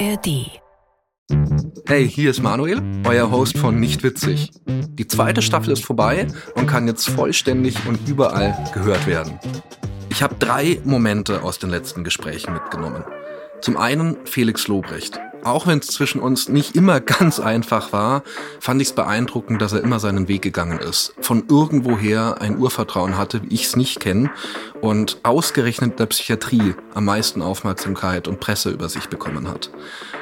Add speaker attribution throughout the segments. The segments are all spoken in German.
Speaker 1: ARD.
Speaker 2: Hey, hier ist Manuel, euer Host von Nicht Witzig. Die zweite Staffel ist vorbei und kann jetzt vollständig und überall gehört werden. Ich habe drei Momente aus den letzten Gesprächen mitgenommen. Zum einen Felix Lobrecht. Auch wenn es zwischen uns nicht immer ganz einfach war, fand ich es beeindruckend, dass er immer seinen Weg gegangen ist. Von irgendwoher ein Urvertrauen hatte, wie ich es nicht kenne, und ausgerechnet der Psychiatrie am meisten Aufmerksamkeit und Presse über sich bekommen hat.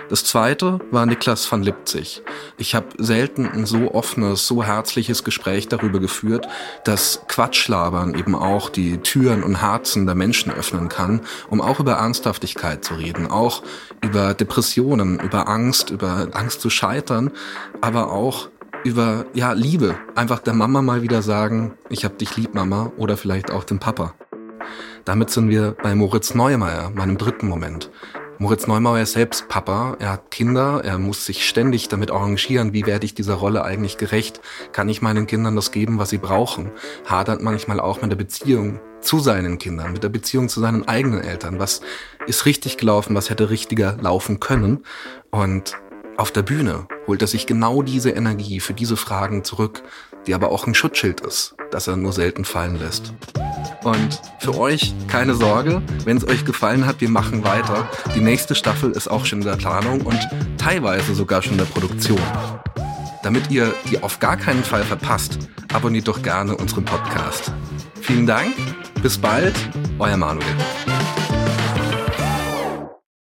Speaker 2: Das zweite war Niklas van Lipzig. Ich habe selten ein so offenes, so herzliches Gespräch darüber geführt, dass Quatschlabern eben auch die Türen und Herzen der Menschen öffnen kann, um auch über Ernsthaftigkeit zu reden, auch über Depressionen, über Angst, über Angst zu scheitern, aber auch über ja Liebe, einfach der Mama mal wieder sagen, ich hab dich lieb, Mama, oder vielleicht auch dem Papa. Damit sind wir bei Moritz Neumeier, meinem dritten Moment. Moritz Neumauer ist selbst Papa, er hat Kinder, er muss sich ständig damit arrangieren, wie werde ich dieser Rolle eigentlich gerecht, kann ich meinen Kindern das geben, was sie brauchen, hadert manchmal auch mit der Beziehung zu seinen Kindern, mit der Beziehung zu seinen eigenen Eltern, was ist richtig gelaufen, was hätte richtiger laufen können und auf der Bühne holt er sich genau diese Energie für diese Fragen zurück, die aber auch ein Schutzschild ist, das er nur selten fallen lässt. Und für euch keine Sorge, wenn es euch gefallen hat, wir machen weiter. Die nächste Staffel ist auch schon in der Planung und teilweise sogar schon in der Produktion. Damit ihr die auf gar keinen Fall verpasst, abonniert doch gerne unseren Podcast. Vielen Dank, bis bald, euer Manuel.